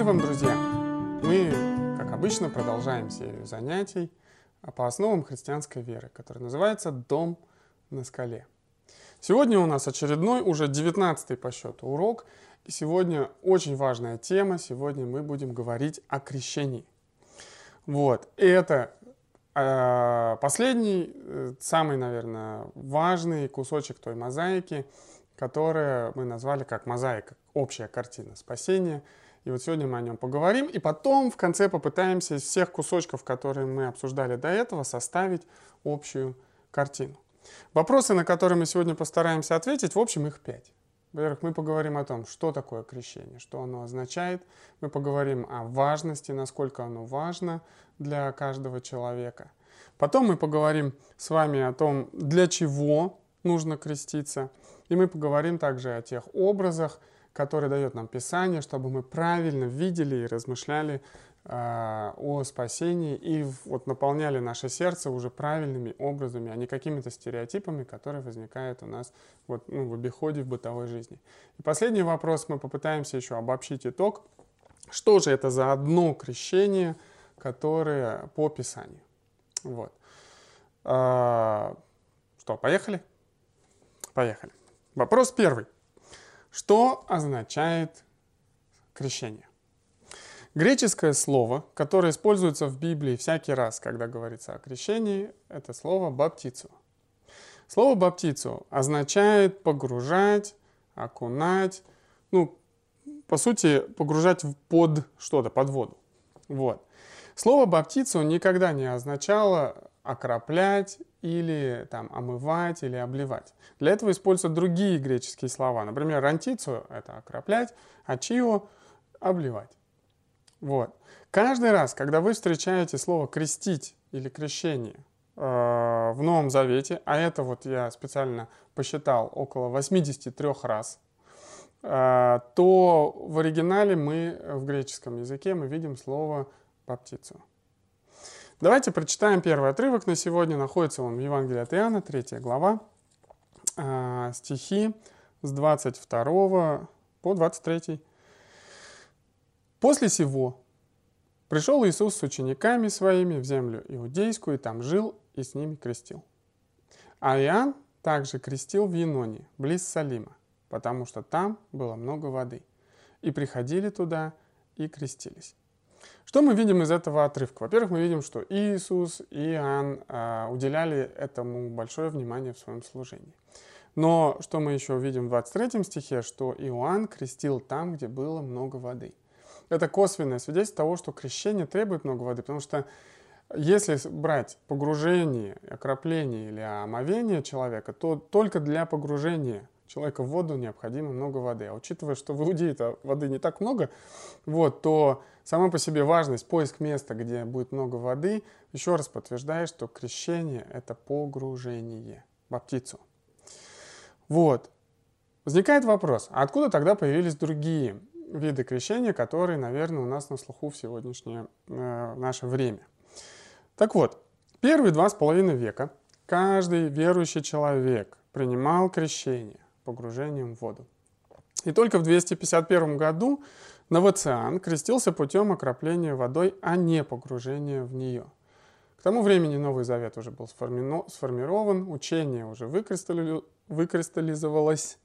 Мир вам, друзья! Мы, как обычно, продолжаем серию занятий по основам христианской веры, которая называется «Дом на скале». Сегодня у нас очередной, уже 19 по счету урок. И сегодня очень важная тема. Сегодня мы будем говорить о крещении. Вот. И это э, последний, э, самый, наверное, важный кусочек той мозаики, которую мы назвали как мозаика, общая картина спасения – и вот сегодня мы о нем поговорим, и потом в конце попытаемся из всех кусочков, которые мы обсуждали до этого, составить общую картину. Вопросы, на которые мы сегодня постараемся ответить, в общем, их пять. Во-первых, мы поговорим о том, что такое крещение, что оно означает. Мы поговорим о важности, насколько оно важно для каждого человека. Потом мы поговорим с вами о том, для чего нужно креститься. И мы поговорим также о тех образах, который дает нам Писание, чтобы мы правильно видели и размышляли э, о спасении и вот наполняли наше сердце уже правильными образами, а не какими-то стереотипами, которые возникают у нас вот, ну, в обиходе в бытовой жизни. И последний вопрос мы попытаемся еще обобщить итог. Что же это за одно крещение, которое по Писанию? Вот. А, что, поехали? Поехали. Вопрос первый. Что означает крещение? Греческое слово, которое используется в Библии всякий раз, когда говорится о крещении, это слово «баптицу». Слово «баптицу» означает погружать, окунать, ну, по сути, погружать под что-то, под воду. Вот. Слово «баптицу» никогда не означало окроплять или там, омывать или обливать. Для этого используются другие греческие слова. Например, рантицу – это окроплять, а чио – обливать. Вот. Каждый раз, когда вы встречаете слово «крестить» или «крещение» э, в Новом Завете, а это вот я специально посчитал около 83 раз, э, то в оригинале мы в греческом языке мы видим слово «баптицу». Давайте прочитаем первый отрывок на сегодня. Находится он в Евангелии от Иоанна, 3 глава, а, стихи с 22 по 23. «После сего пришел Иисус с учениками своими в землю иудейскую, и там жил, и с ними крестил. А Иоанн также крестил в Еноне, близ Салима, потому что там было много воды. И приходили туда и крестились. Что мы видим из этого отрывка? Во-первых, мы видим, что Иисус и Иоанн а, уделяли этому большое внимание в своем служении. Но что мы еще видим в 23 стихе, что Иоанн крестил там, где было много воды. Это косвенное свидетельство того, что крещение требует много воды, потому что если брать погружение, окропление или омовение человека, то только для погружения человека в воду необходимо много воды. А учитывая, что в Иудее-то воды не так много, вот, то сама по себе важность, поиск места, где будет много воды, еще раз подтверждает, что крещение – это погружение, баптицу. Вот. Возникает вопрос, а откуда тогда появились другие виды крещения, которые, наверное, у нас на слуху в сегодняшнее э, наше время? Так вот, первые два с половиной века каждый верующий человек принимал крещение погружением в воду. И только в 251 году Новоциан крестился путем окропления водой, а не погружения в нее. К тому времени Новый Завет уже был сформирован, учение уже выкристалли... выкристаллизовалось.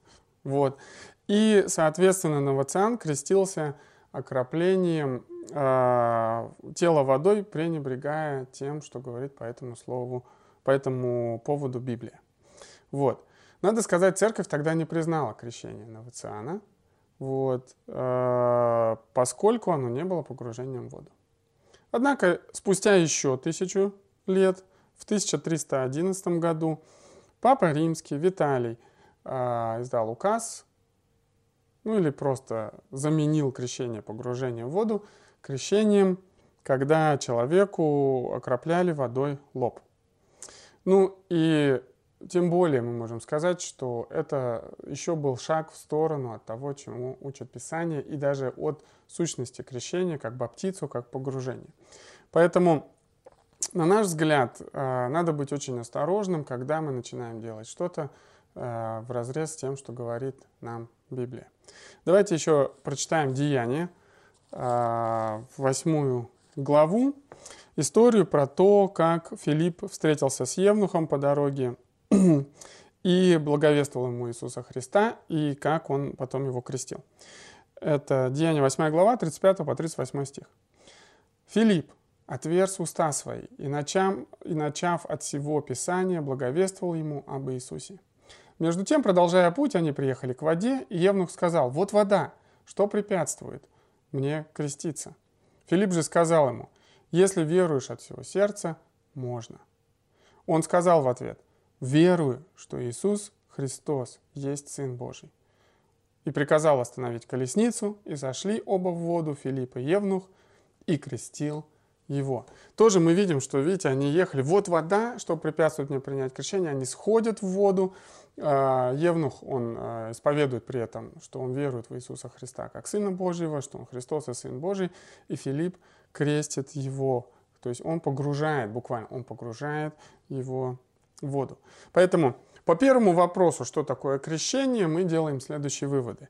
Вот. И, соответственно, Новоциан крестился окроплением э, тела водой, пренебрегая тем, что говорит по этому слову, по этому поводу Библия. Вот. Надо сказать, церковь тогда не признала крещение Новоциана, вот, э, поскольку оно не было погружением в воду. Однако спустя еще тысячу лет, в 1311 году, Папа Римский Виталий э, издал указ, ну или просто заменил крещение погружения в воду крещением, когда человеку окропляли водой лоб. Ну и тем более мы можем сказать, что это еще был шаг в сторону от того, чему учат Писание, и даже от сущности крещения, как баптицу, как погружение. Поэтому, на наш взгляд, э, надо быть очень осторожным, когда мы начинаем делать что-то э, в разрез с тем, что говорит нам Библия. Давайте еще прочитаем Деяния, в восьмую главу историю про то, как Филипп встретился с Евнухом по дороге и благовествовал ему Иисуса Христа, и как он потом его крестил. Это Деяние 8 глава, 35 по 38 стих. Филипп отверз уста свои, и, начав, и начав от всего Писания, благовествовал ему об Иисусе. Между тем, продолжая путь, они приехали к воде, и Евнух сказал, «Вот вода, что препятствует мне креститься?» Филипп же сказал ему, «Если веруешь от всего сердца, можно». Он сказал в ответ, «Верую, что Иисус Христос есть Сын Божий». И приказал остановить колесницу, и зашли оба в воду, Филипп и Евнух, и крестил его. Тоже мы видим, что, видите, они ехали, вот вода, что препятствует мне принять крещение, они сходят в воду. А, Евнух, он а, исповедует при этом, что он верует в Иисуса Христа как Сына Божьего, что он Христос и Сын Божий, и Филипп крестит его. То есть он погружает, буквально, он погружает его воду. Поэтому по первому вопросу, что такое крещение, мы делаем следующие выводы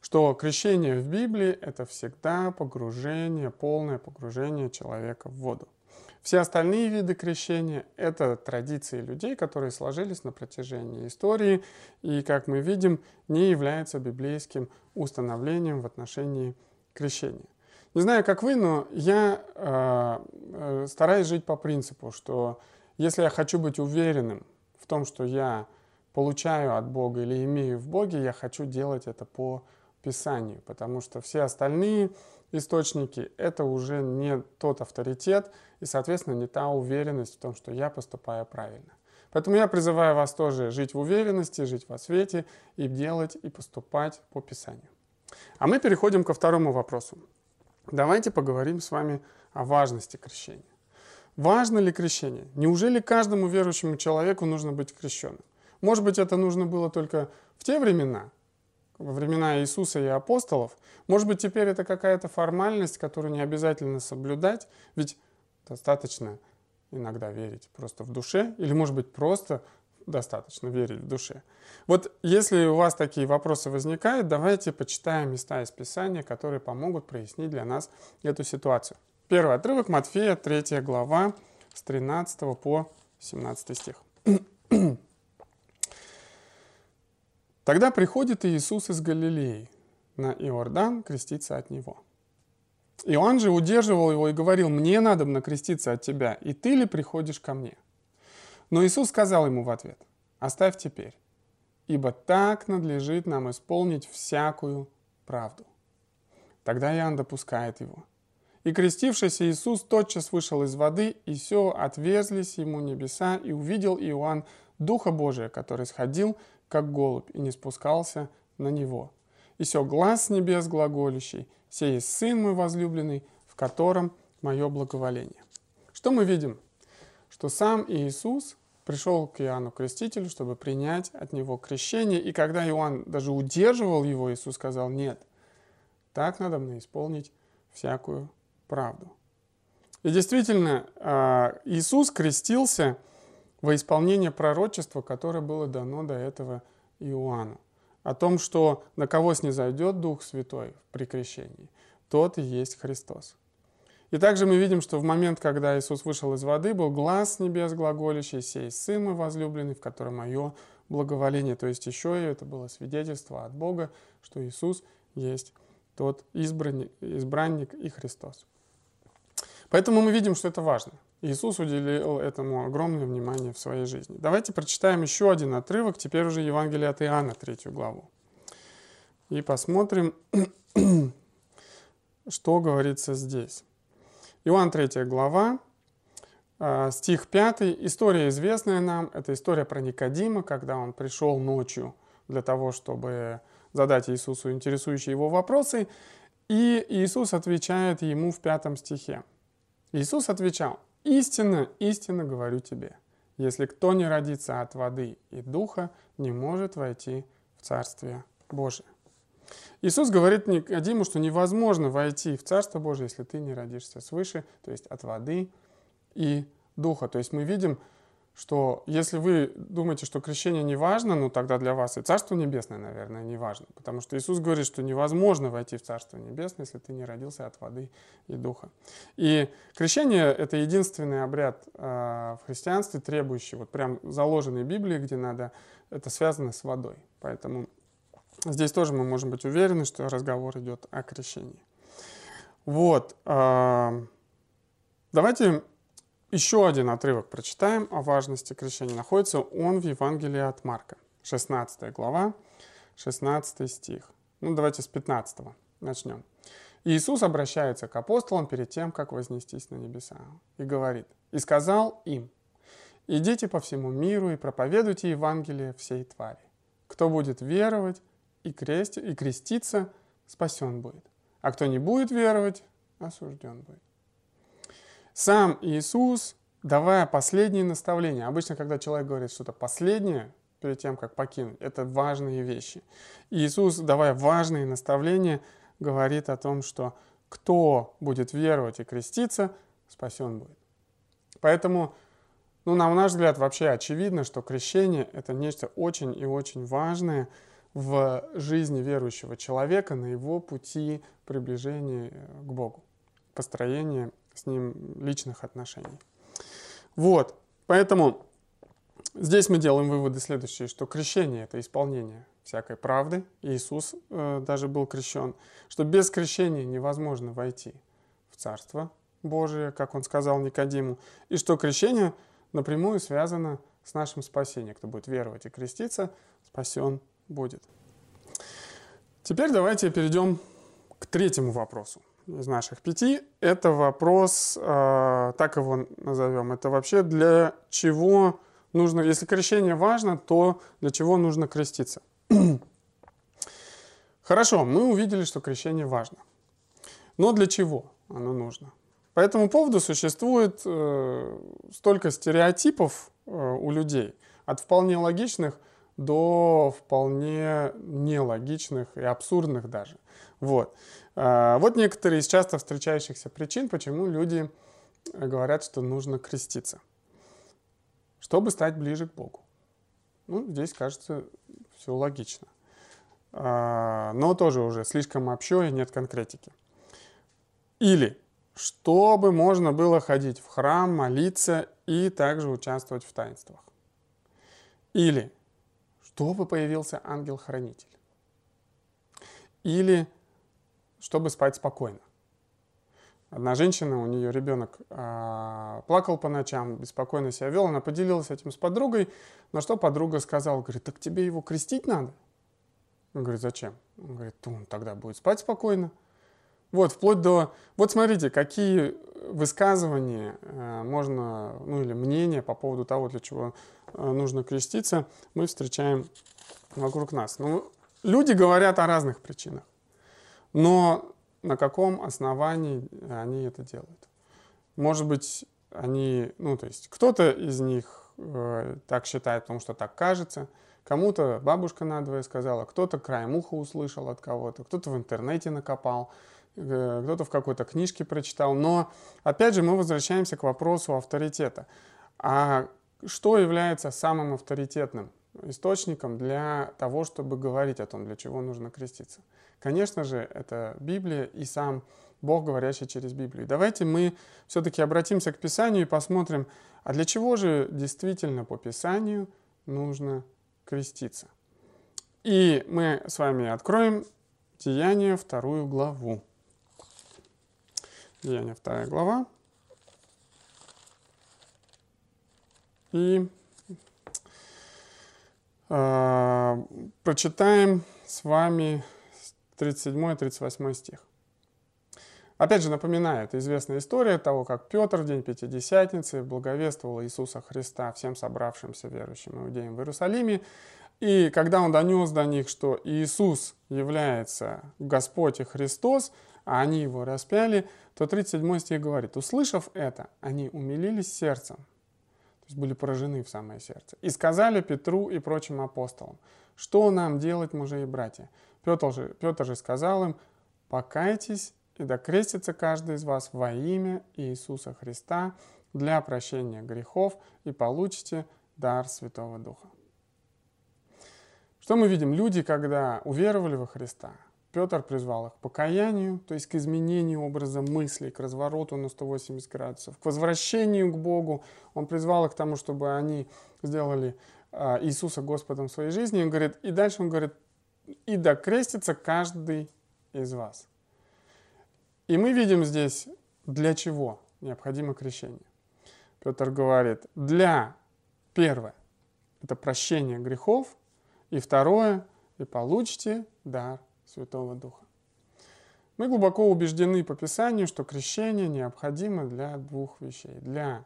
что крещение в Библии – это всегда погружение, полное погружение человека в воду. Все остальные виды крещения – это традиции людей, которые сложились на протяжении истории и, как мы видим, не являются библейским установлением в отношении крещения. Не знаю, как вы, но я э, э, стараюсь жить по принципу, что если я хочу быть уверенным в том, что я получаю от Бога или имею в Боге, я хочу делать это по Писанию, потому что все остальные источники — это уже не тот авторитет и, соответственно, не та уверенность в том, что я поступаю правильно. Поэтому я призываю вас тоже жить в уверенности, жить во свете и делать и поступать по Писанию. А мы переходим ко второму вопросу. Давайте поговорим с вами о важности крещения. Важно ли крещение? Неужели каждому верующему человеку нужно быть крещенным? Может быть, это нужно было только в те времена, во времена Иисуса и апостолов. Может быть, теперь это какая-то формальность, которую не обязательно соблюдать, ведь достаточно иногда верить просто в душе, или, может быть, просто достаточно верить в душе. Вот если у вас такие вопросы возникают, давайте почитаем места из Писания, которые помогут прояснить для нас эту ситуацию. Первый отрывок Матфея, 3 глава, с 13 по 17 стих. Тогда приходит Иисус из Галилеи на Иордан креститься от него. Иоанн же удерживал его и говорил, «Мне надо накреститься от тебя, и ты ли приходишь ко мне?» Но Иисус сказал ему в ответ, «Оставь теперь, ибо так надлежит нам исполнить всякую правду». Тогда Иоанн допускает его. И крестившийся Иисус тотчас вышел из воды, и все отверзлись ему небеса, и увидел Иоанн Духа Божия, который сходил как голубь, и не спускался на него. И все глаз с небес глаголющий, сей есть Сын мой возлюбленный, в котором мое благоволение. Что мы видим? Что сам Иисус пришел к Иоанну Крестителю, чтобы принять от него крещение, и когда Иоанн даже удерживал его, Иисус сказал, нет, так надо мне исполнить всякую правду. И действительно, а, Иисус крестился – во исполнение пророчества, которое было дано до этого Иоанну. О том, что на кого снизойдет Дух Святой при крещении, тот и есть Христос. И также мы видим, что в момент, когда Иисус вышел из воды, был глаз с небес глаголящий, сей Сын мой возлюбленный, в котором мое благоволение. То есть еще и это было свидетельство от Бога, что Иисус есть тот избранник, избранник и Христос. Поэтому мы видим, что это важно. Иисус уделил этому огромное внимание в своей жизни. Давайте прочитаем еще один отрывок, теперь уже Евангелие от Иоанна, третью главу. И посмотрим, что говорится здесь. Иоанн, третья глава, а, стих 5. История известная нам. Это история про Никодима, когда он пришел ночью для того, чтобы задать Иисусу интересующие его вопросы. И Иисус отвечает ему в пятом стихе. Иисус отвечал, «Истинно, истинно говорю тебе, если кто не родится от воды и духа, не может войти в Царствие Божие». Иисус говорит Никодиму, что невозможно войти в Царство Божие, если ты не родишься свыше, то есть от воды и духа. То есть мы видим, что если вы думаете, что крещение не важно, ну тогда для вас и Царство Небесное, наверное, не важно. Потому что Иисус говорит, что невозможно войти в Царство Небесное, если ты не родился от воды и духа. И крещение — это единственный обряд э, в христианстве, требующий, вот прям заложенный Библии, где надо, это связано с водой. Поэтому здесь тоже мы можем быть уверены, что разговор идет о крещении. Вот. Э, давайте еще один отрывок прочитаем о важности крещения. Находится он в Евангелии от Марка, 16 глава, 16 стих. Ну, давайте с 15 начнем. Иисус обращается к апостолам перед тем, как вознестись на небеса, и говорит, «И сказал им, идите по всему миру и проповедуйте Евангелие всей твари. Кто будет веровать и, крести, и креститься, спасен будет, а кто не будет веровать, осужден будет». Сам Иисус, давая последние наставления, обычно, когда человек говорит что-то последнее, перед тем, как покинуть, это важные вещи. Иисус, давая важные наставления, говорит о том, что кто будет веровать и креститься, спасен будет. Поэтому, ну, на наш взгляд, вообще очевидно, что крещение – это нечто очень и очень важное в жизни верующего человека на его пути приближения к Богу, построения с ним личных отношений. Вот, поэтому здесь мы делаем выводы следующие, что крещение – это исполнение всякой правды. Иисус э, даже был крещен, что без крещения невозможно войти в Царство Божие, как он сказал Никодиму, и что крещение напрямую связано с нашим спасением. Кто будет веровать и креститься, спасен будет. Теперь давайте перейдем к третьему вопросу из наших пяти, это вопрос, э, так его назовем, это вообще для чего нужно, если крещение важно, то для чего нужно креститься? Хорошо, мы увидели, что крещение важно. Но для чего оно нужно? По этому поводу существует э, столько стереотипов э, у людей, от вполне логичных до вполне нелогичных и абсурдных даже. Вот. А, вот некоторые из часто встречающихся причин, почему люди говорят, что нужно креститься, чтобы стать ближе к Богу. Ну, здесь, кажется, все логично. А, но тоже уже слишком общо и нет конкретики. Или чтобы можно было ходить в храм, молиться и также участвовать в таинствах. Или чтобы появился ангел-хранитель. Или чтобы спать спокойно. Одна женщина, у нее ребенок а, плакал по ночам, беспокойно себя вел, она поделилась этим с подругой, на что подруга сказала, говорит, так тебе его крестить надо? Он говорит, зачем? Он говорит, он тогда будет спать спокойно. Вот, вплоть до... Вот смотрите, какие высказывания э, можно, ну или мнения по поводу того, для чего э, нужно креститься, мы встречаем вокруг нас. Ну, люди говорят о разных причинах. Но на каком основании они это делают? Может быть, они, ну, то есть кто-то из них э, так считает, потому что так кажется, кому-то бабушка надвое сказала, кто-то краем уха услышал от кого-то, кто-то в интернете накопал, э, кто-то в какой-то книжке прочитал. Но, опять же, мы возвращаемся к вопросу авторитета. А что является самым авторитетным источником для того, чтобы говорить о том, для чего нужно креститься? Конечно же, это Библия и сам Бог, говорящий через Библию. Давайте мы все-таки обратимся к Писанию и посмотрим, а для чего же действительно по Писанию нужно креститься. И мы с вами откроем Деяние, вторую главу. Деяние, вторая глава. И прочитаем с вами 37-38 стих. Опять же, напоминаю, это известная история того, как Петр в день Пятидесятницы благовествовал Иисуса Христа всем собравшимся верующим иудеям в Иерусалиме. И когда он донес до них, что Иисус является Господь и Христос, а они его распяли, то 37 стих говорит, услышав это, они умилились сердцем, есть были поражены в самое сердце, и сказали Петру и прочим апостолам, что нам делать, мужи и братья? Петр же, Петр же сказал им, покайтесь и докрестится каждый из вас во имя Иисуса Христа для прощения грехов и получите дар Святого Духа. Что мы видим? Люди, когда уверовали во Христа, Петр призвал их к покаянию, то есть к изменению образа мыслей, к развороту на 180 градусов, к возвращению к Богу. Он призвал их к тому, чтобы они сделали а, Иисуса Господом в своей жизни. Он говорит, и дальше он говорит, и докрестится каждый из вас. И мы видим здесь, для чего необходимо крещение. Петр говорит, для, первое, это прощение грехов, и второе, и получите дар Святого Духа. Мы глубоко убеждены по Писанию, что крещение необходимо для двух вещей. Для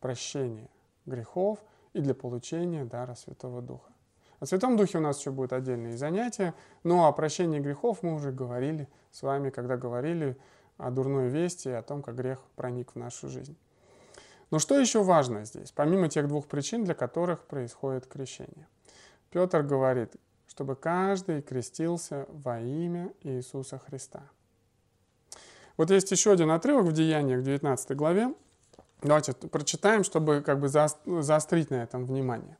прощения грехов и для получения дара Святого Духа. О Святом Духе у нас еще будут отдельные занятия, но о прощении грехов мы уже говорили с вами, когда говорили о дурной вести и о том, как грех проник в нашу жизнь. Но что еще важно здесь, помимо тех двух причин, для которых происходит крещение? Петр говорит, чтобы каждый крестился во имя Иисуса Христа. Вот есть еще один отрывок в Деяниях, в 19 главе. Давайте прочитаем, чтобы как бы заострить на этом внимание.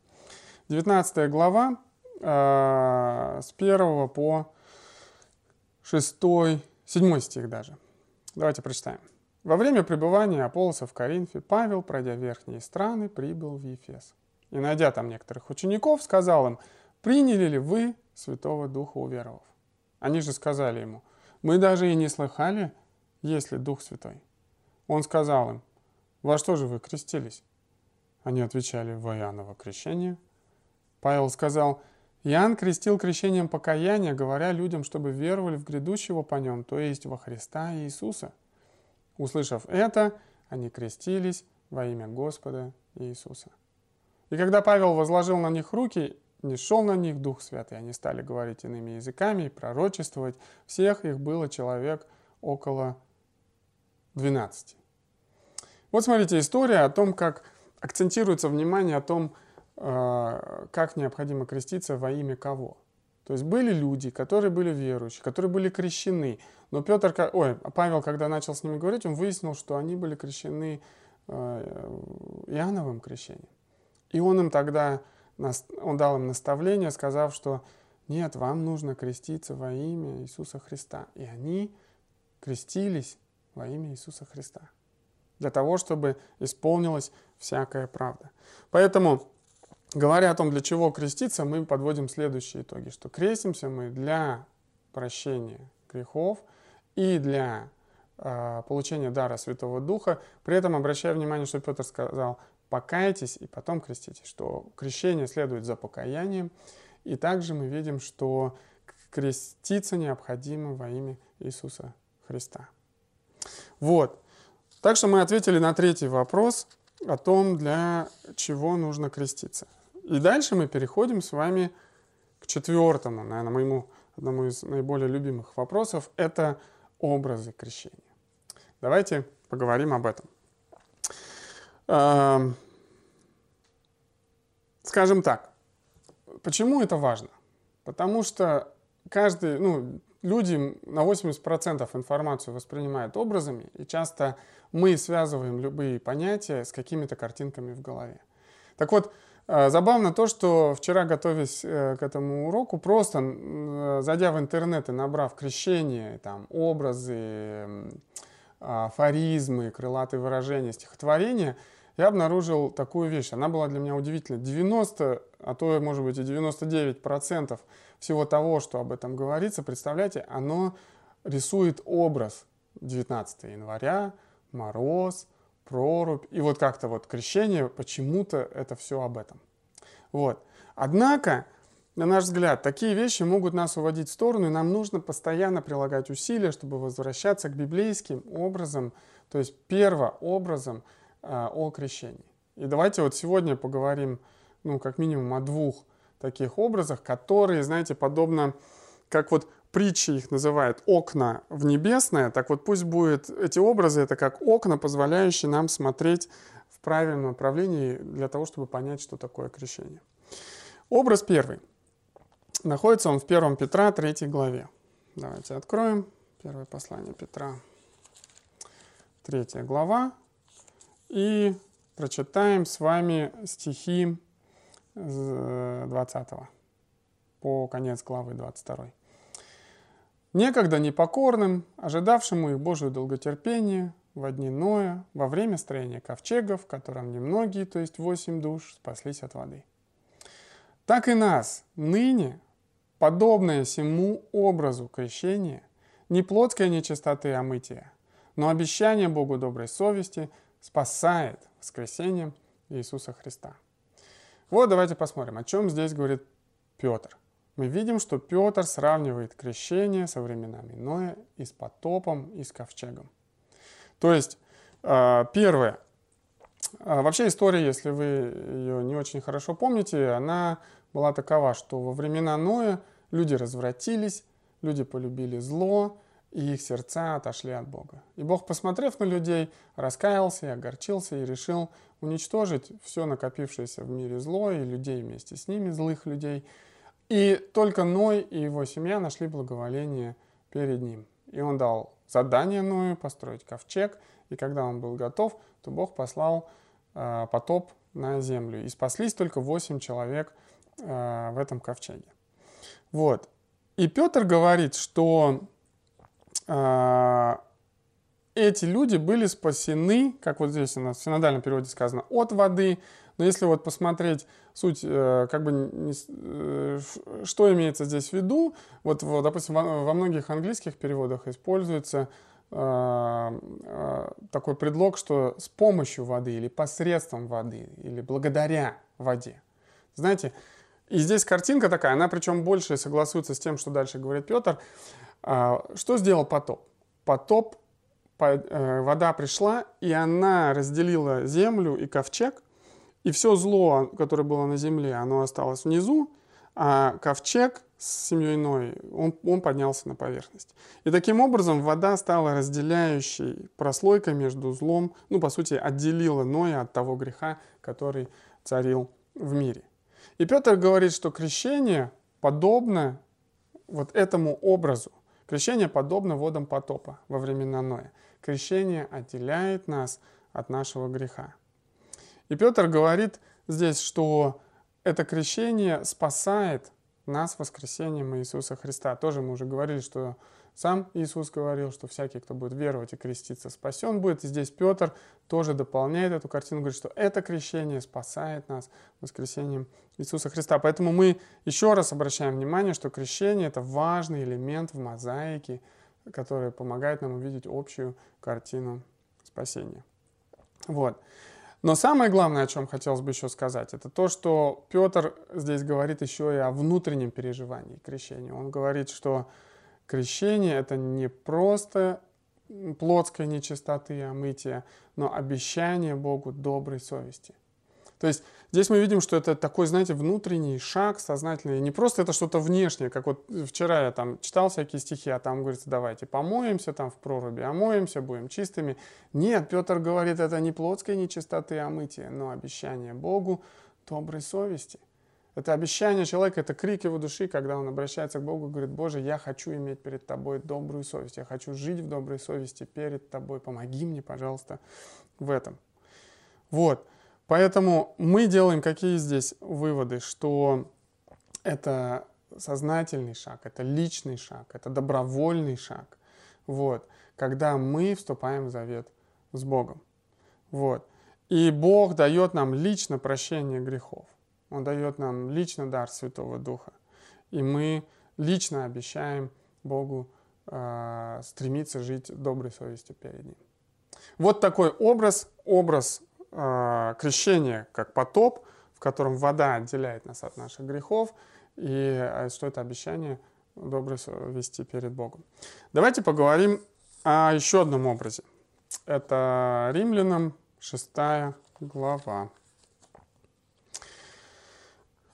19 глава э, с 1 по 6, 7 стих даже. Давайте прочитаем. Во время пребывания Аполлоса в Коринфе Павел, пройдя верхние страны, прибыл в Ефес. И, найдя там некоторых учеников, сказал им, приняли ли вы Святого Духа уверовав? Они же сказали ему, мы даже и не слыхали, есть ли Дух Святой. Он сказал им, во что же вы крестились? Они отвечали, во Иоанново крещение. Павел сказал, Иоанн крестил крещением покаяния, говоря людям, чтобы веровали в грядущего по нем, то есть во Христа Иисуса. Услышав это, они крестились во имя Господа Иисуса. И когда Павел возложил на них руки, не шел на них Дух Святый, они стали говорить иными языками и пророчествовать. Всех их было человек около 12. Вот смотрите, история о том, как акцентируется внимание о том, э, как необходимо креститься во имя кого. То есть были люди, которые были верующие, которые были крещены. Но Петр, ой, Павел, когда начал с ними говорить, он выяснил, что они были крещены э, Иоанновым крещением. И он им тогда он дал им наставление, сказав, что нет, вам нужно креститься во имя Иисуса Христа. И они крестились во имя Иисуса Христа. Для того, чтобы исполнилась всякая правда. Поэтому, говоря о том, для чего креститься, мы подводим следующие итоги. Что крестимся мы для прощения грехов и для э, получения дара Святого Духа. При этом обращая внимание, что Петр сказал, покайтесь и потом креститесь, что крещение следует за покаянием. И также мы видим, что креститься необходимо во имя Иисуса Христа. Вот. Так что мы ответили на третий вопрос о том, для чего нужно креститься. И дальше мы переходим с вами к четвертому, наверное, моему одному из наиболее любимых вопросов. Это образы крещения. Давайте поговорим об этом. Скажем так, почему это важно? Потому что каждый, ну, люди на 80% информацию воспринимают образами, и часто мы связываем любые понятия с какими-то картинками в голове. Так вот, э, забавно то, что вчера, готовясь э, к этому уроку, просто э, зайдя в интернет и набрав крещение, там, образы, афоризмы, крылатые выражения, стихотворения – я обнаружил такую вещь. Она была для меня удивительной. 90, а то, может быть, и 99 процентов всего того, что об этом говорится, представляете, оно рисует образ 19 января, мороз, прорубь. И вот как-то вот крещение, почему-то это все об этом. Вот. Однако, на наш взгляд, такие вещи могут нас уводить в сторону, и нам нужно постоянно прилагать усилия, чтобы возвращаться к библейским образам, то есть первообразом, а, о крещении. И давайте вот сегодня поговорим, ну, как минимум о двух таких образах, которые, знаете, подобно, как вот притчи их называют окна в небесное, так вот пусть будет эти образы, это как окна, позволяющие нам смотреть в правильном направлении для того, чтобы понять, что такое крещение. Образ первый. Находится он в 1 Петра 3 главе. Давайте откроем. Первое послание Петра, 3 глава, и прочитаем с вами стихи 20 по конец главы 22. Некогда непокорным, ожидавшему их Божию долготерпение, во дни Ноя, во время строения ковчега, в котором немногие, то есть восемь душ, спаслись от воды. Так и нас ныне, подобное всему образу крещения, не плотская нечистоты омытия, но обещание Богу доброй совести спасает воскресением Иисуса Христа. Вот давайте посмотрим, о чем здесь говорит Петр. Мы видим, что Петр сравнивает крещение со временами Ноя и с потопом, и с ковчегом. То есть, а, первое. А, вообще история, если вы ее не очень хорошо помните, она была такова, что во времена Ноя люди развратились, люди полюбили зло, и их сердца отошли от Бога. И Бог, посмотрев на людей, раскаялся и огорчился и решил уничтожить все накопившееся в мире зло и людей вместе с ними, злых людей. И только Ной и его семья нашли благоволение перед ним. И он дал задание Ною построить ковчег, и когда он был готов, то Бог послал э, потоп на землю. И спаслись только 8 человек э, в этом ковчеге. Вот. И Петр говорит, что эти люди были спасены, как вот здесь у нас в синодальном переводе сказано, от воды, но если вот посмотреть суть, э, как бы, э, что имеется здесь в виду, вот, вот допустим, во, во многих английских переводах используется э, такой предлог, что с помощью воды или посредством воды, или благодаря воде. Знаете, и здесь картинка такая, она причем больше согласуется с тем, что дальше говорит Петр. Э, что сделал потоп? Потоп, по, э, вода пришла, и она разделила землю и ковчег – и все зло, которое было на земле, оно осталось внизу, а ковчег с семьей Ной, он, он поднялся на поверхность. И таким образом вода стала разделяющей прослойкой между злом, ну, по сути, отделила Ноя от того греха, который царил в мире. И Петр говорит, что крещение подобно вот этому образу. Крещение подобно водам потопа во времена Ноя. Крещение отделяет нас от нашего греха. И Петр говорит здесь, что это крещение спасает нас воскресением Иисуса Христа. Тоже мы уже говорили, что сам Иисус говорил, что всякий, кто будет веровать и креститься, спасен будет. И здесь Петр тоже дополняет эту картину, говорит, что это крещение спасает нас воскресением Иисуса Христа. Поэтому мы еще раз обращаем внимание, что крещение – это важный элемент в мозаике, который помогает нам увидеть общую картину спасения. Вот. Но самое главное, о чем хотелось бы еще сказать, это то, что Петр здесь говорит еще и о внутреннем переживании крещения. Он говорит, что крещение это не просто плотской нечистоты и омытия, но обещание Богу доброй совести. То есть здесь мы видим, что это такой, знаете, внутренний шаг сознательный. Не просто это что-то внешнее, как вот вчера я там читал всякие стихи, а там говорится, давайте помоемся там в проруби, омоемся, будем чистыми. Нет, Петр говорит, это не плотской нечистоты а омытия, но обещание Богу доброй совести. Это обещание человека, это крик его души, когда он обращается к Богу и говорит, Боже, я хочу иметь перед Тобой добрую совесть, я хочу жить в доброй совести перед Тобой, помоги мне, пожалуйста, в этом. Вот. Поэтому мы делаем какие здесь выводы, что это сознательный шаг, это личный шаг, это добровольный шаг, вот, когда мы вступаем в завет с Богом. Вот. И Бог дает нам лично прощение грехов. Он дает нам лично дар Святого Духа. И мы лично обещаем Богу э, стремиться жить доброй совестью перед Ним. Вот такой образ, образ э, крещение как потоп, в котором вода отделяет нас от наших грехов, и э, что это обещание доброй вести перед Богом. Давайте поговорим о еще одном образе. Это Римлянам 6 глава.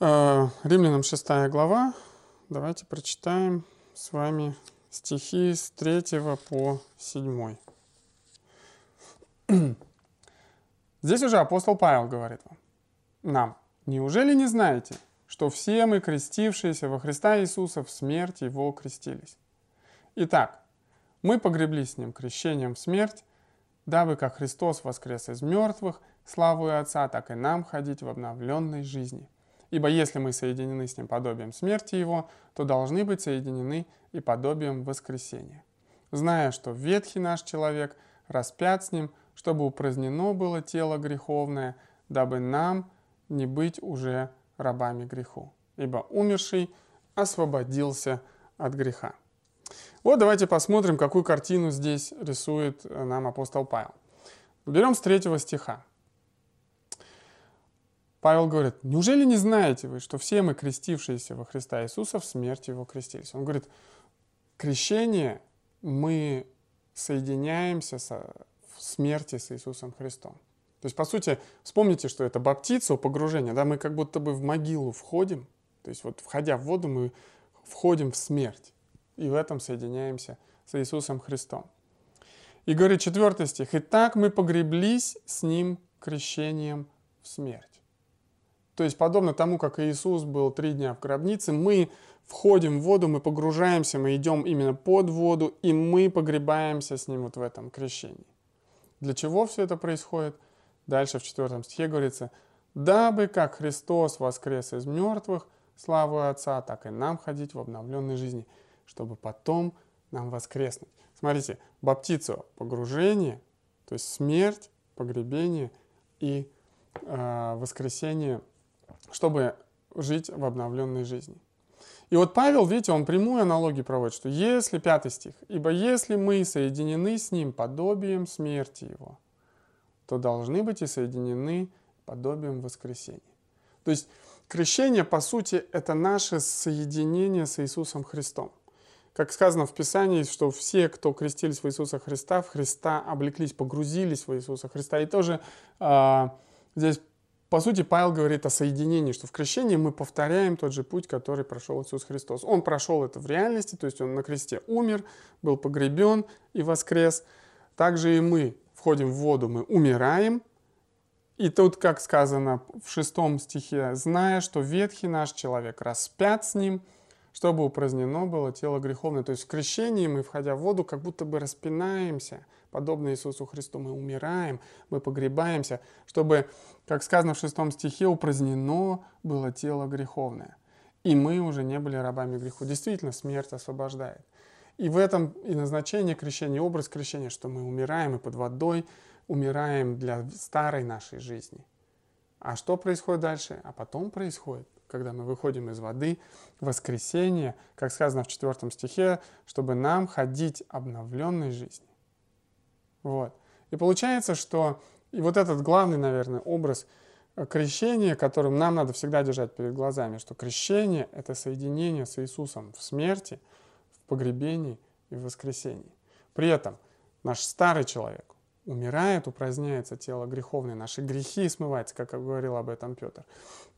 Э, Римлянам 6 глава. Давайте прочитаем с вами стихи с 3 по 7. Здесь уже апостол Павел говорит вам, нам, неужели не знаете, что все мы, крестившиеся во Христа Иисуса, в смерть Его крестились? Итак, мы погребли с Ним крещением в смерть, дабы как Христос воскрес из мертвых, славу Отца, так и нам ходить в обновленной жизни. Ибо если мы соединены с Ним подобием смерти Его, то должны быть соединены и подобием воскресения. Зная, что ветхий наш человек распят с Ним, чтобы упразднено было тело греховное, дабы нам не быть уже рабами греху. Ибо умерший освободился от греха. Вот давайте посмотрим, какую картину здесь рисует нам апостол Павел. Берем с третьего стиха. Павел говорит, неужели не знаете вы, что все мы, крестившиеся во Христа Иисуса, в смерти Его крестились? Он говорит, крещение мы соединяемся со, в смерти с Иисусом Христом. То есть, по сути, вспомните, что это баптиция, погружение, да, мы как будто бы в могилу входим, то есть вот входя в воду, мы входим в смерть и в этом соединяемся с Иисусом Христом. И говорит четвертый стих, «И так мы погреблись с Ним крещением в смерть». То есть, подобно тому, как Иисус был три дня в гробнице, мы входим в воду, мы погружаемся, мы идем именно под воду, и мы погребаемся с Ним вот в этом крещении. Для чего все это происходит? Дальше в четвертом стихе говорится, «Дабы, как Христос воскрес из мертвых, славу Отца, так и нам ходить в обновленной жизни» чтобы потом нам воскреснуть. Смотрите, баптицию, погружение, то есть смерть, погребение и э, воскресение, чтобы жить в обновленной жизни. И вот Павел, видите, он прямую аналогию проводит, что если, пятый стих, ибо если мы соединены с ним подобием смерти его, то должны быть и соединены подобием воскресения. То есть крещение, по сути, это наше соединение с Иисусом Христом. Как сказано в Писании, что все, кто крестились в Иисуса Христа, в Христа облеклись, погрузились в Иисуса Христа. И тоже э, здесь, по сути, Павел говорит о соединении, что в крещении мы повторяем тот же путь, который прошел Иисус Христос. Он прошел это в реальности, то есть он на кресте умер, был погребен и воскрес. Также и мы входим в воду, мы умираем, и тут, как сказано в шестом стихе, зная, что ветхий наш человек распят с ним – чтобы упразднено было тело греховное. То есть в крещении мы, входя в воду, как будто бы распинаемся, подобно Иисусу Христу. Мы умираем, мы погребаемся, чтобы, как сказано в шестом стихе, упразднено было тело греховное. И мы уже не были рабами греху. Действительно, смерть освобождает. И в этом и назначение крещения, образ крещения, что мы умираем и под водой, умираем для старой нашей жизни. А что происходит дальше? А потом происходит когда мы выходим из воды, воскресение, как сказано в четвертом стихе, чтобы нам ходить обновленной жизнью. Вот. И получается, что и вот этот главный, наверное, образ э, крещения, которым нам надо всегда держать перед глазами, что крещение — это соединение с Иисусом в смерти, в погребении и в воскресении. При этом наш старый человек, умирает, упраздняется тело греховное, наши грехи смываются, как говорил об этом Петр.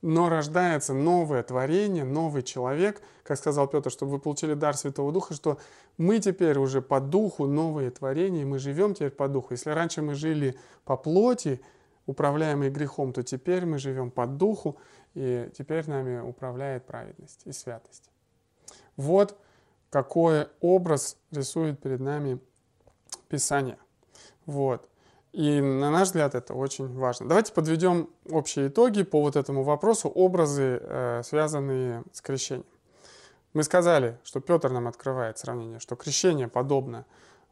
Но рождается новое творение, новый человек, как сказал Петр, чтобы вы получили дар Святого Духа, что мы теперь уже по духу новые творения, мы живем теперь по духу. Если раньше мы жили по плоти, управляемые грехом, то теперь мы живем по духу, и теперь нами управляет праведность и святость. Вот какой образ рисует перед нами Писание – вот. И на наш взгляд это очень важно. Давайте подведем общие итоги по вот этому вопросу, образы, э, связанные с крещением. Мы сказали, что Петр нам открывает сравнение, что крещение подобно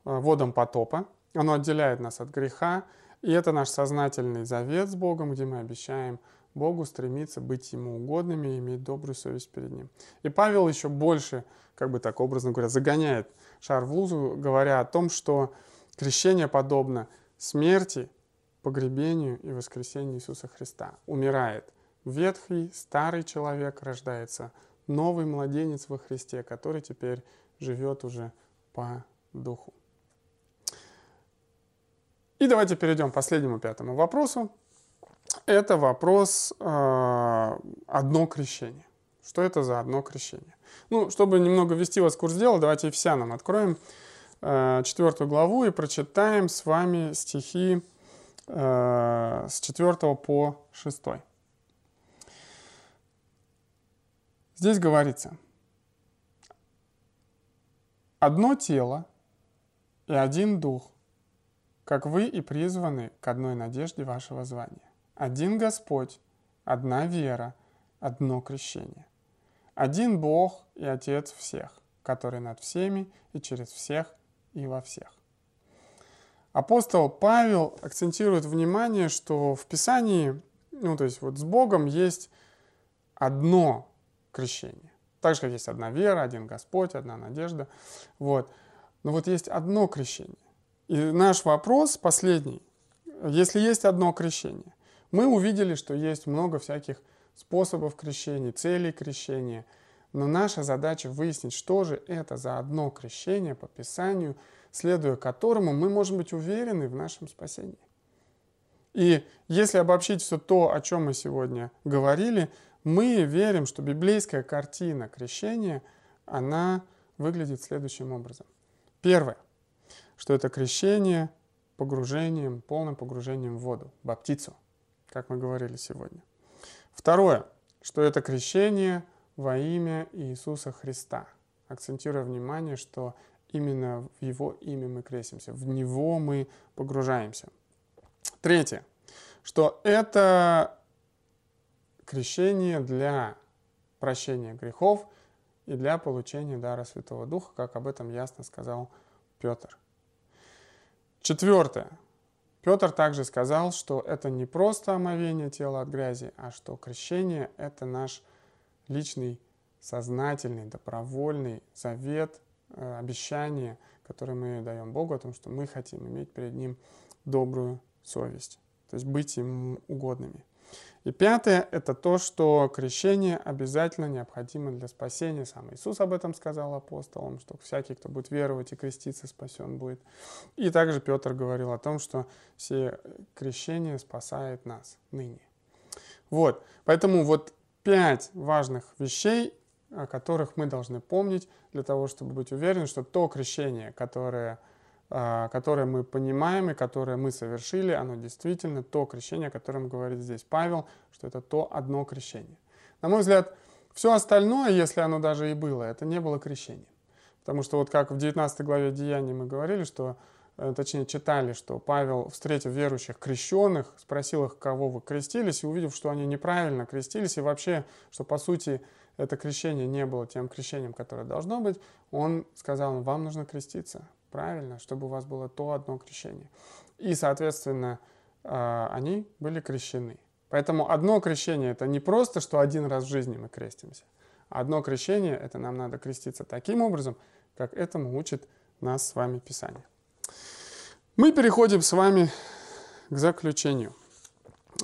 э, водам потопа, оно отделяет нас от греха, и это наш сознательный завет с Богом, где мы обещаем Богу стремиться быть Ему угодными и иметь добрую совесть перед Ним. И Павел еще больше, как бы так образно говоря, загоняет шар в лузу, говоря о том, что Крещение подобно смерти, погребению и воскресению Иисуса Христа. Умирает ветхий, старый человек, рождается новый младенец во Христе, который теперь живет уже по духу. И давайте перейдем к последнему пятому вопросу. Это вопрос э, одно крещение. Что это за одно крещение? Ну, чтобы немного ввести вас в курс дела, давайте нам откроем четвертую главу и прочитаем с вами стихи э, с 4 по 6. Здесь говорится, «Одно тело и один дух, как вы и призваны к одной надежде вашего звания. Один Господь, одна вера, одно крещение. Один Бог и Отец всех, который над всеми и через всех и во всех. Апостол Павел акцентирует внимание, что в Писании, ну то есть вот с Богом есть одно крещение. Так же, как есть одна вера, один Господь, одна надежда. Вот. Но вот есть одно крещение. И наш вопрос последний. Если есть одно крещение, мы увидели, что есть много всяких способов крещения, целей крещения. Но наша задача выяснить, что же это за одно крещение по Писанию, следуя которому мы можем быть уверены в нашем спасении. И если обобщить все то, о чем мы сегодня говорили, мы верим, что библейская картина крещения, она выглядит следующим образом. Первое, что это крещение погружением, полным погружением в воду, баптицу, как мы говорили сегодня. Второе, что это крещение во имя Иисуса Христа, акцентируя внимание, что именно в Его имя мы крестимся, в Него мы погружаемся. Третье, что это крещение для прощения грехов и для получения дара Святого Духа, как об этом ясно сказал Петр. Четвертое. Петр также сказал, что это не просто омовение тела от грязи, а что крещение – это наш личный, сознательный, добровольный завет, э, обещание, которое мы даем Богу о том, что мы хотим иметь перед Ним добрую совесть, то есть быть Ему угодными. И пятое – это то, что крещение обязательно необходимо для спасения. Сам Иисус об этом сказал апостолам, что всякий, кто будет веровать и креститься, спасен будет. И также Петр говорил о том, что все крещение спасает нас ныне. Вот, поэтому вот пять важных вещей, о которых мы должны помнить для того, чтобы быть уверены, что то крещение, которое а, которое мы понимаем и которое мы совершили, оно действительно то крещение, о котором говорит здесь Павел, что это то одно крещение. На мой взгляд, все остальное, если оно даже и было, это не было крещением. Потому что вот как в 19 главе Деяний мы говорили, что, точнее читали, что Павел, встретив верующих крещенных, спросил их, кого вы крестились, и увидев, что они неправильно крестились, и вообще, что по сути это крещение не было тем крещением, которое должно быть, он сказал, вам нужно креститься, правильно, чтобы у вас было то одно крещение. И, соответственно, а, они были крещены. Поэтому одно крещение – это не просто, что один раз в жизни мы крестимся. Одно крещение – это нам надо креститься таким образом, как этому учит нас с вами Писание. Мы переходим с вами к заключению.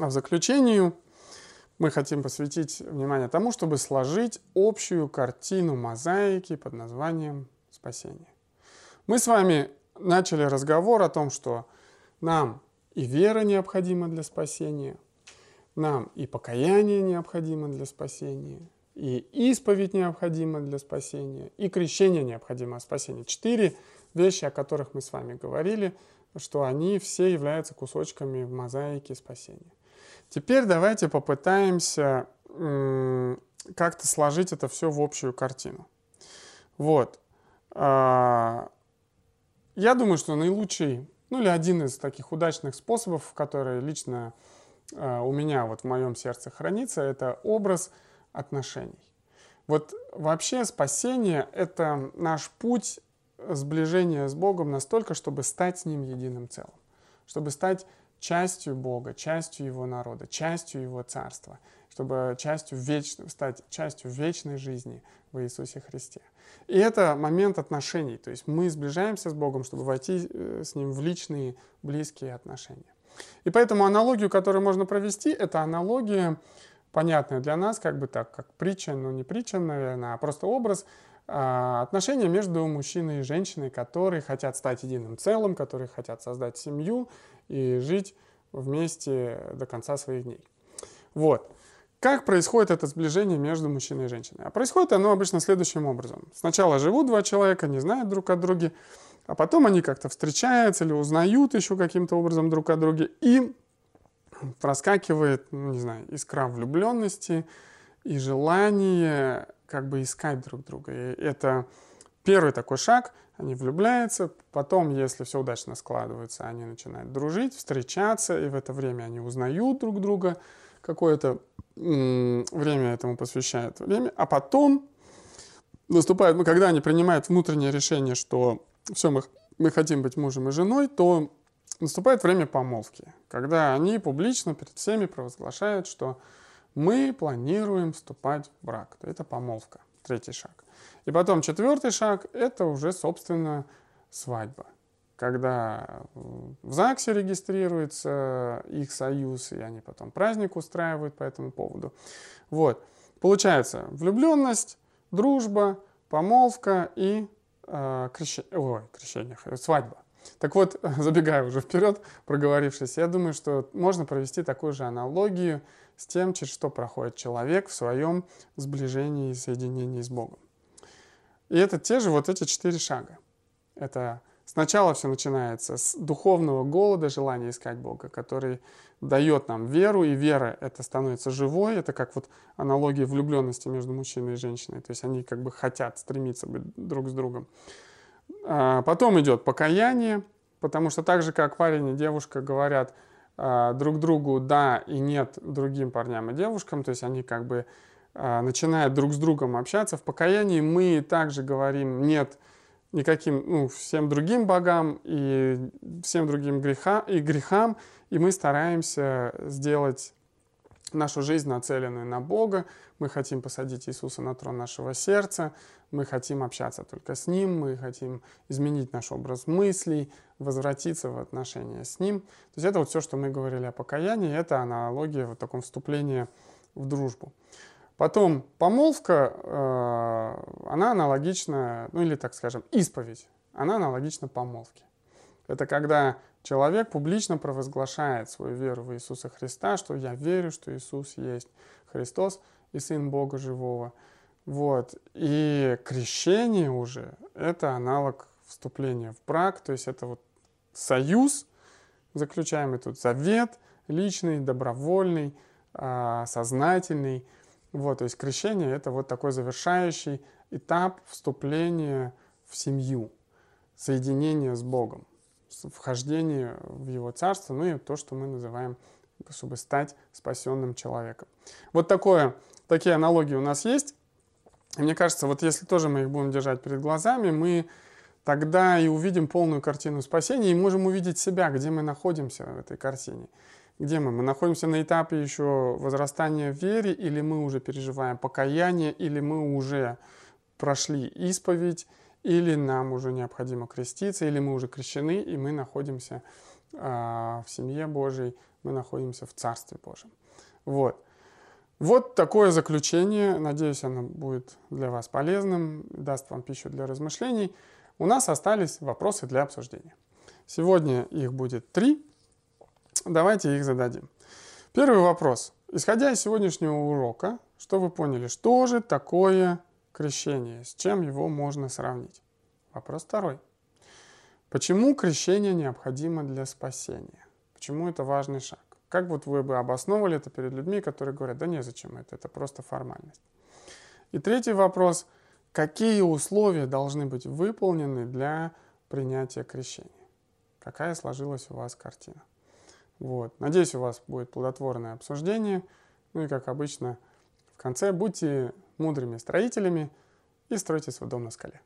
А в заключению мы хотим посвятить внимание тому, чтобы сложить общую картину мозаики под названием «Спасение». Мы с вами начали разговор о том, что нам и вера необходима для спасения, нам и покаяние необходимо для спасения, и исповедь необходима для спасения, и крещение необходимо для спасения. Четыре вещи, о которых мы с вами говорили, что они все являются кусочками в мозаике спасения. Теперь давайте попытаемся как-то сложить это все в общую картину. Вот. А, я думаю, что наилучший, ну или один из таких удачных способов, который лично э, у меня вот в моем сердце хранится, это образ отношений. Вот вообще спасение — это наш путь сближения с Богом настолько, чтобы стать с Ним единым целым, чтобы стать частью Бога, частью Его народа, частью Его царства, чтобы частью веч... стать частью вечной жизни в Иисусе Христе. И это момент отношений, то есть мы сближаемся с Богом, чтобы войти э, с Ним в личные, близкие отношения. И поэтому аналогию, которую можно провести, это аналогия, понятная для нас, как бы так, как притча, но не притча, наверное, а просто образ отношения между мужчиной и женщиной, которые хотят стать единым целым, которые хотят создать семью и жить вместе до конца своих дней. Вот. Как происходит это сближение между мужчиной и женщиной? А происходит оно обычно следующим образом. Сначала живут два человека, не знают друг о друге, а потом они как-то встречаются или узнают еще каким-то образом друг о друге, и проскакивает, ну, не знаю, искра влюбленности и желание как бы искать друг друга. И это первый такой шаг, они влюбляются, потом, если все удачно складывается, они начинают дружить, встречаться, и в это время они узнают друг друга, какое-то время этому посвящают время, а потом наступает, ну, когда они принимают внутреннее решение, что все, мы, мы хотим быть мужем и женой, то наступает время помолвки, когда они публично перед всеми провозглашают, что мы планируем вступать в брак. Это помолвка, третий шаг. И потом четвертый шаг – это уже, собственно, свадьба. Когда в ЗАГСе регистрируется их союз, и они потом праздник устраивают по этому поводу. Вот. Получается влюбленность, дружба, помолвка и э, крещение, ой, крещение, свадьба. Так вот, забегая уже вперед, проговорившись, я думаю, что можно провести такую же аналогию с тем, через что проходит человек в своем сближении и соединении с Богом. И это те же вот эти четыре шага. Это сначала все начинается с духовного голода, желания искать Бога, который дает нам веру, и вера это становится живой. Это как вот аналогия влюбленности между мужчиной и женщиной. То есть они как бы хотят стремиться быть друг с другом. А потом идет покаяние, потому что так же, как парень и девушка говорят а, друг другу «да» и «нет» другим парням и девушкам, то есть они как бы а, начинают друг с другом общаться. В покаянии мы также говорим «нет» никаким, ну, всем другим богам и всем другим греха, и грехам, и мы стараемся сделать нашу жизнь нацеленную на Бога, мы хотим посадить Иисуса на трон нашего сердца, мы хотим общаться только с Ним, мы хотим изменить наш образ мыслей, возвратиться в отношения с Ним. То есть это вот все, что мы говорили о покаянии, это аналогия вот таком вступлении в дружбу. Потом помолвка, э, она аналогична, ну или так скажем, исповедь, она аналогична помолвке. Это когда человек публично провозглашает свою веру в Иисуса Христа, что я верю, что Иисус есть Христос и Сын Бога Живого. Вот. И крещение уже – это аналог вступления в брак, то есть это вот союз, заключаемый тут завет, личный, добровольный, а, сознательный – вот, то есть крещение – это вот такой завершающий этап вступления в семью, соединения с Богом, вхождение в Его Царство, ну и то, что мы называем, чтобы стать спасенным человеком. Вот такое, такие аналогии у нас есть. И мне кажется, вот если тоже мы их будем держать перед глазами, мы тогда и увидим полную картину спасения и можем увидеть себя, где мы находимся в этой картине. Где мы? Мы находимся на этапе еще возрастания в вере, или мы уже переживаем покаяние, или мы уже прошли исповедь, или нам уже необходимо креститься, или мы уже крещены, и мы находимся э, в семье Божьей, мы находимся в Царстве Божьем. Вот. Вот такое заключение. Надеюсь, оно будет для вас полезным, даст вам пищу для размышлений. У нас остались вопросы для обсуждения. Сегодня их будет три. Давайте их зададим. Первый вопрос. Исходя из сегодняшнего урока, что вы поняли, что же такое крещение, с чем его можно сравнить? Вопрос второй. Почему крещение необходимо для спасения? Почему это важный шаг? Как вот вы бы обосновывали это перед людьми, которые говорят, да незачем это, это просто формальность. И третий вопрос. Какие условия должны быть выполнены для принятия крещения? Какая сложилась у вас картина? Вот. Надеюсь, у вас будет плодотворное обсуждение. Ну и, как обычно, в конце будьте мудрыми строителями и стройте свой дом на скале.